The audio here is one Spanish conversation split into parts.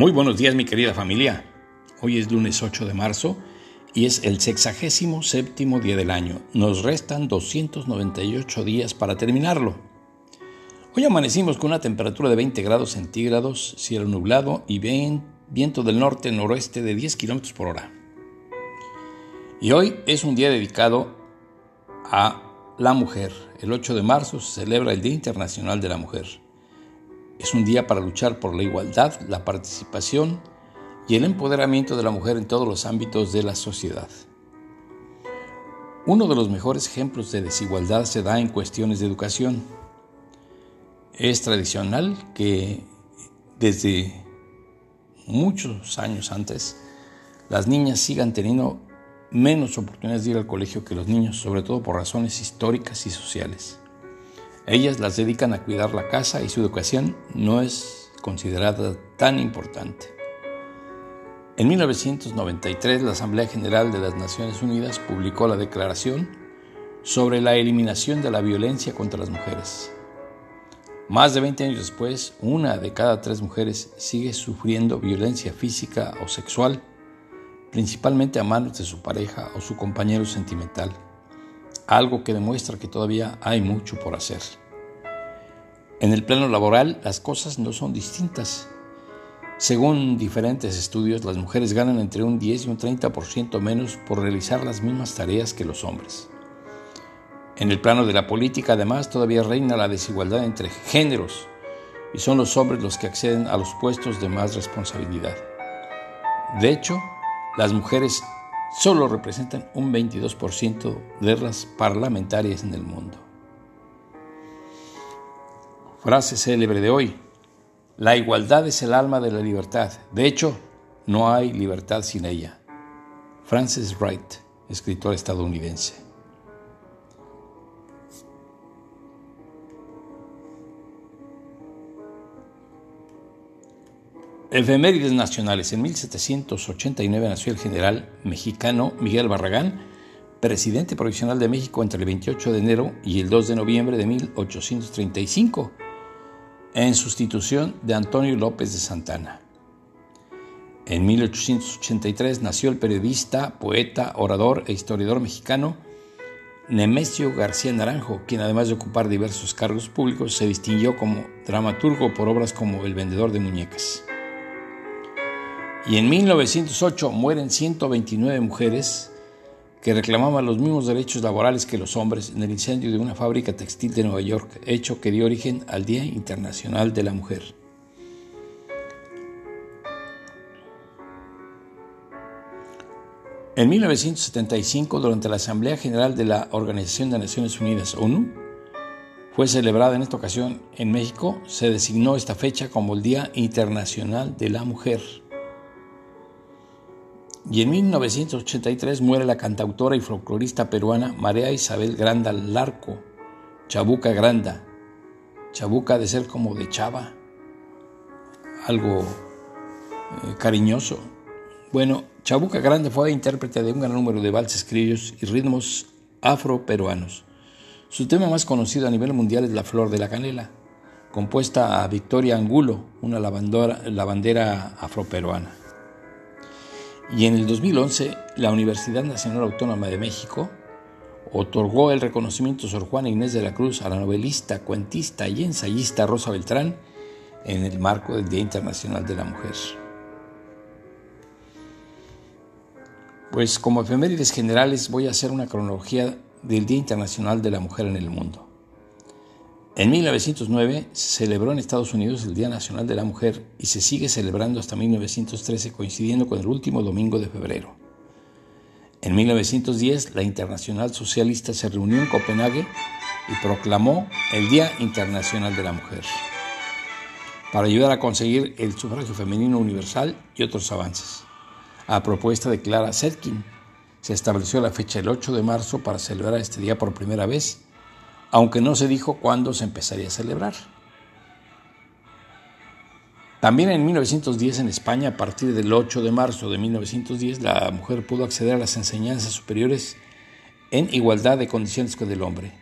Muy buenos días mi querida familia. Hoy es lunes 8 de marzo y es el sexagésimo séptimo día del año. Nos restan 298 días para terminarlo. Hoy amanecimos con una temperatura de 20 grados centígrados, cielo nublado y viento del norte-noroeste de 10 kilómetros por hora. Y hoy es un día dedicado a la mujer. El 8 de marzo se celebra el Día Internacional de la Mujer. Es un día para luchar por la igualdad, la participación y el empoderamiento de la mujer en todos los ámbitos de la sociedad. Uno de los mejores ejemplos de desigualdad se da en cuestiones de educación. Es tradicional que desde muchos años antes las niñas sigan teniendo menos oportunidades de ir al colegio que los niños, sobre todo por razones históricas y sociales. Ellas las dedican a cuidar la casa y su educación no es considerada tan importante. En 1993, la Asamblea General de las Naciones Unidas publicó la Declaración sobre la eliminación de la violencia contra las mujeres. Más de 20 años después, una de cada tres mujeres sigue sufriendo violencia física o sexual, principalmente a manos de su pareja o su compañero sentimental algo que demuestra que todavía hay mucho por hacer. En el plano laboral las cosas no son distintas. Según diferentes estudios, las mujeres ganan entre un 10 y un 30% menos por realizar las mismas tareas que los hombres. En el plano de la política, además, todavía reina la desigualdad entre géneros y son los hombres los que acceden a los puestos de más responsabilidad. De hecho, las mujeres solo representan un 22% de las parlamentarias en el mundo. Frase célebre de hoy. La igualdad es el alma de la libertad. De hecho, no hay libertad sin ella. Francis Wright, escritor estadounidense. Efemérides nacionales. En 1789 nació el general mexicano Miguel Barragán, presidente provisional de México entre el 28 de enero y el 2 de noviembre de 1835, en sustitución de Antonio López de Santana. En 1883 nació el periodista, poeta, orador e historiador mexicano Nemesio García Naranjo, quien además de ocupar diversos cargos públicos se distinguió como dramaturgo por obras como El vendedor de muñecas. Y en 1908 mueren 129 mujeres que reclamaban los mismos derechos laborales que los hombres en el incendio de una fábrica textil de Nueva York, hecho que dio origen al Día Internacional de la Mujer. En 1975, durante la Asamblea General de la Organización de Naciones Unidas, ONU, fue celebrada en esta ocasión en México, se designó esta fecha como el Día Internacional de la Mujer. Y en 1983 muere la cantautora y folclorista peruana María Isabel Granda Larco, Chabuca Granda. Chabuca de ser como de chava, algo eh, cariñoso. Bueno, Chabuca Granda fue intérprete de un gran número de valses criollos y ritmos afro-peruanos. Su tema más conocido a nivel mundial es La Flor de la Canela, compuesta a Victoria Angulo, una lavandera afroperuana. Y en el 2011, la Universidad Nacional Autónoma de México otorgó el reconocimiento Sor Juana Inés de la Cruz a la novelista, cuentista y ensayista Rosa Beltrán en el marco del Día Internacional de la Mujer. Pues como efemérides generales voy a hacer una cronología del Día Internacional de la Mujer en el mundo. En 1909 se celebró en Estados Unidos el Día Nacional de la Mujer y se sigue celebrando hasta 1913 coincidiendo con el último domingo de febrero. En 1910 la Internacional Socialista se reunió en Copenhague y proclamó el Día Internacional de la Mujer para ayudar a conseguir el sufragio femenino universal y otros avances. A propuesta de Clara Zetkin, se estableció la fecha del 8 de marzo para celebrar este día por primera vez aunque no se dijo cuándo se empezaría a celebrar. También en 1910 en España, a partir del 8 de marzo de 1910, la mujer pudo acceder a las enseñanzas superiores en igualdad de condiciones con el hombre.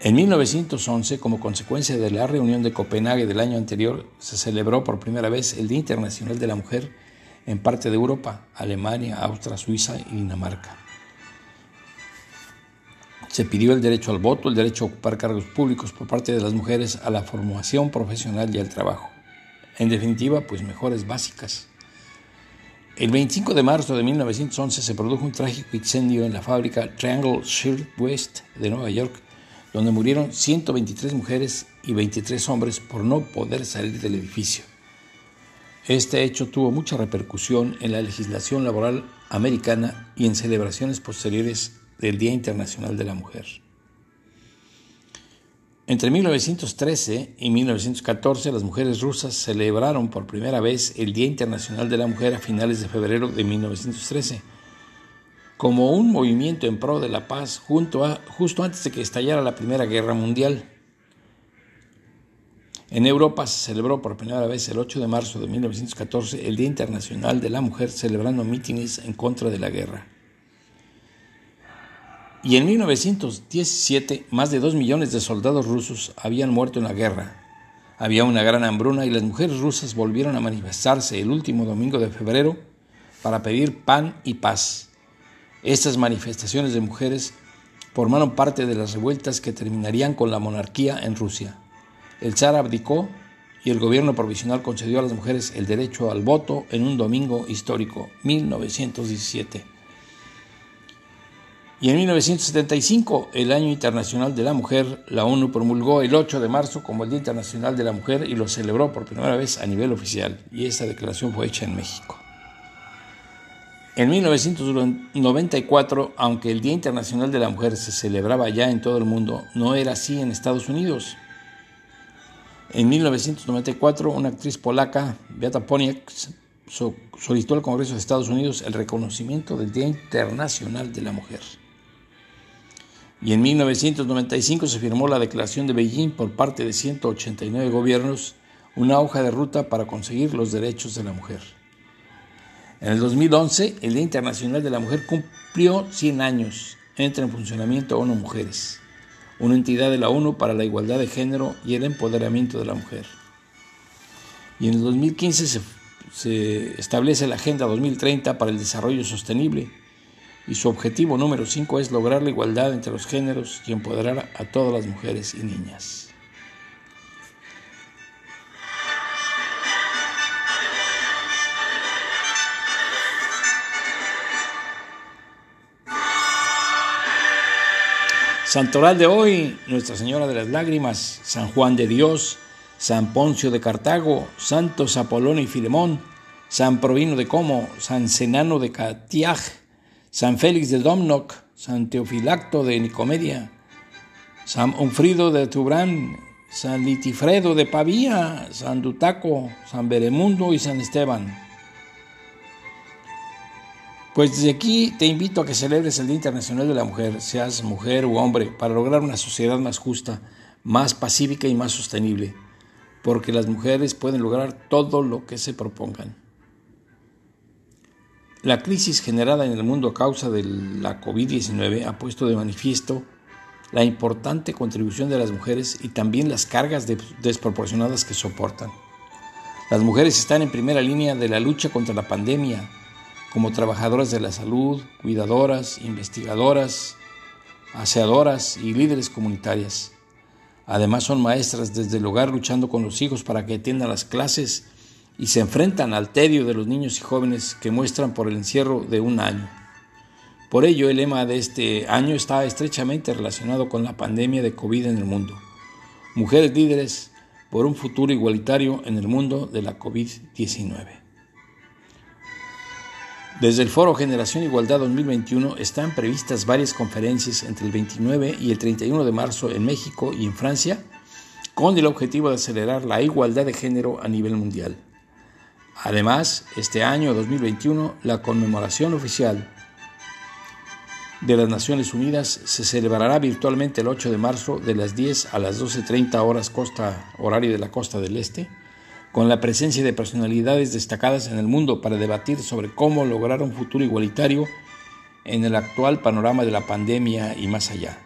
En 1911, como consecuencia de la reunión de Copenhague del año anterior, se celebró por primera vez el Día Internacional de la Mujer en parte de Europa, Alemania, Austria, Suiza y Dinamarca. Se pidió el derecho al voto, el derecho a ocupar cargos públicos por parte de las mujeres, a la formación profesional y al trabajo. En definitiva, pues mejores básicas. El 25 de marzo de 1911 se produjo un trágico incendio en la fábrica Triangle Shield West de Nueva York, donde murieron 123 mujeres y 23 hombres por no poder salir del edificio. Este hecho tuvo mucha repercusión en la legislación laboral americana y en celebraciones posteriores del Día Internacional de la Mujer. Entre 1913 y 1914 las mujeres rusas celebraron por primera vez el Día Internacional de la Mujer a finales de febrero de 1913 como un movimiento en pro de la paz junto a, justo antes de que estallara la Primera Guerra Mundial. En Europa se celebró por primera vez el 8 de marzo de 1914 el Día Internacional de la Mujer celebrando mítines en contra de la guerra. Y en 1917 más de dos millones de soldados rusos habían muerto en la guerra. Había una gran hambruna y las mujeres rusas volvieron a manifestarse el último domingo de febrero para pedir pan y paz. Estas manifestaciones de mujeres formaron parte de las revueltas que terminarían con la monarquía en Rusia. El zar abdicó y el gobierno provisional concedió a las mujeres el derecho al voto en un domingo histórico, 1917. Y en 1975, el Año Internacional de la Mujer, la ONU promulgó el 8 de marzo como el Día Internacional de la Mujer y lo celebró por primera vez a nivel oficial. Y esta declaración fue hecha en México. En 1994, aunque el Día Internacional de la Mujer se celebraba ya en todo el mundo, no era así en Estados Unidos. En 1994, una actriz polaca, Beata Poniek, solicitó al Congreso de Estados Unidos el reconocimiento del Día Internacional de la Mujer. Y en 1995 se firmó la Declaración de Beijing por parte de 189 gobiernos, una hoja de ruta para conseguir los derechos de la mujer. En el 2011, el Día Internacional de la Mujer cumplió 100 años. Entra en funcionamiento ONU Mujeres una entidad de la ONU para la igualdad de género y el empoderamiento de la mujer. Y en el 2015 se, se establece la Agenda 2030 para el Desarrollo Sostenible y su objetivo número 5 es lograr la igualdad entre los géneros y empoderar a todas las mujeres y niñas. Santoral de hoy, Nuestra Señora de las Lágrimas, San Juan de Dios, San Poncio de Cartago, Santos Apolonio y Filemón, San Provino de Como, San Senano de Catiaj, San Félix de Domnoc, San Teofilacto de Nicomedia, San Onfrido de Tubrán, San Litifredo de Pavía, San Dutaco, San Beremundo y San Esteban. Pues desde aquí te invito a que celebres el Día Internacional de la Mujer, seas mujer u hombre, para lograr una sociedad más justa, más pacífica y más sostenible, porque las mujeres pueden lograr todo lo que se propongan. La crisis generada en el mundo a causa de la COVID-19 ha puesto de manifiesto la importante contribución de las mujeres y también las cargas desproporcionadas que soportan. Las mujeres están en primera línea de la lucha contra la pandemia, como trabajadoras de la salud, cuidadoras, investigadoras, aseadoras y líderes comunitarias. Además son maestras desde el hogar luchando con los hijos para que atiendan las clases y se enfrentan al tedio de los niños y jóvenes que muestran por el encierro de un año. Por ello el lema de este año está estrechamente relacionado con la pandemia de COVID en el mundo. Mujeres líderes por un futuro igualitario en el mundo de la COVID-19. Desde el Foro Generación Igualdad 2021 están previstas varias conferencias entre el 29 y el 31 de marzo en México y en Francia con el objetivo de acelerar la igualdad de género a nivel mundial. Además, este año 2021, la conmemoración oficial de las Naciones Unidas se celebrará virtualmente el 8 de marzo de las 10 a las 12.30 horas costa horario de la costa del Este con la presencia de personalidades destacadas en el mundo para debatir sobre cómo lograr un futuro igualitario en el actual panorama de la pandemia y más allá.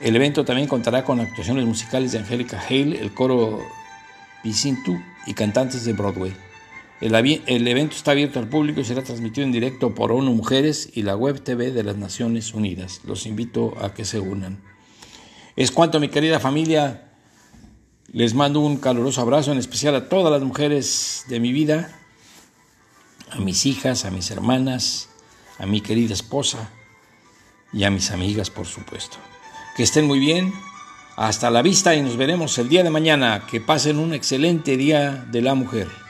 El evento también contará con actuaciones musicales de Angélica Hale, el coro Vicintu y cantantes de Broadway. El, evento está abierto al público y será transmitido en directo por ONU Mujeres y la web TV de las Naciones Unidas. Los invito a que se unan. Es cuanto, mi querida familia. Les mando un caluroso abrazo, en especial a todas las mujeres de mi vida, a mis hijas, a mis hermanas, a mi querida esposa y a mis amigas, por supuesto. Que estén muy bien. Hasta la vista y nos veremos el día de mañana. Que pasen un excelente día de la mujer.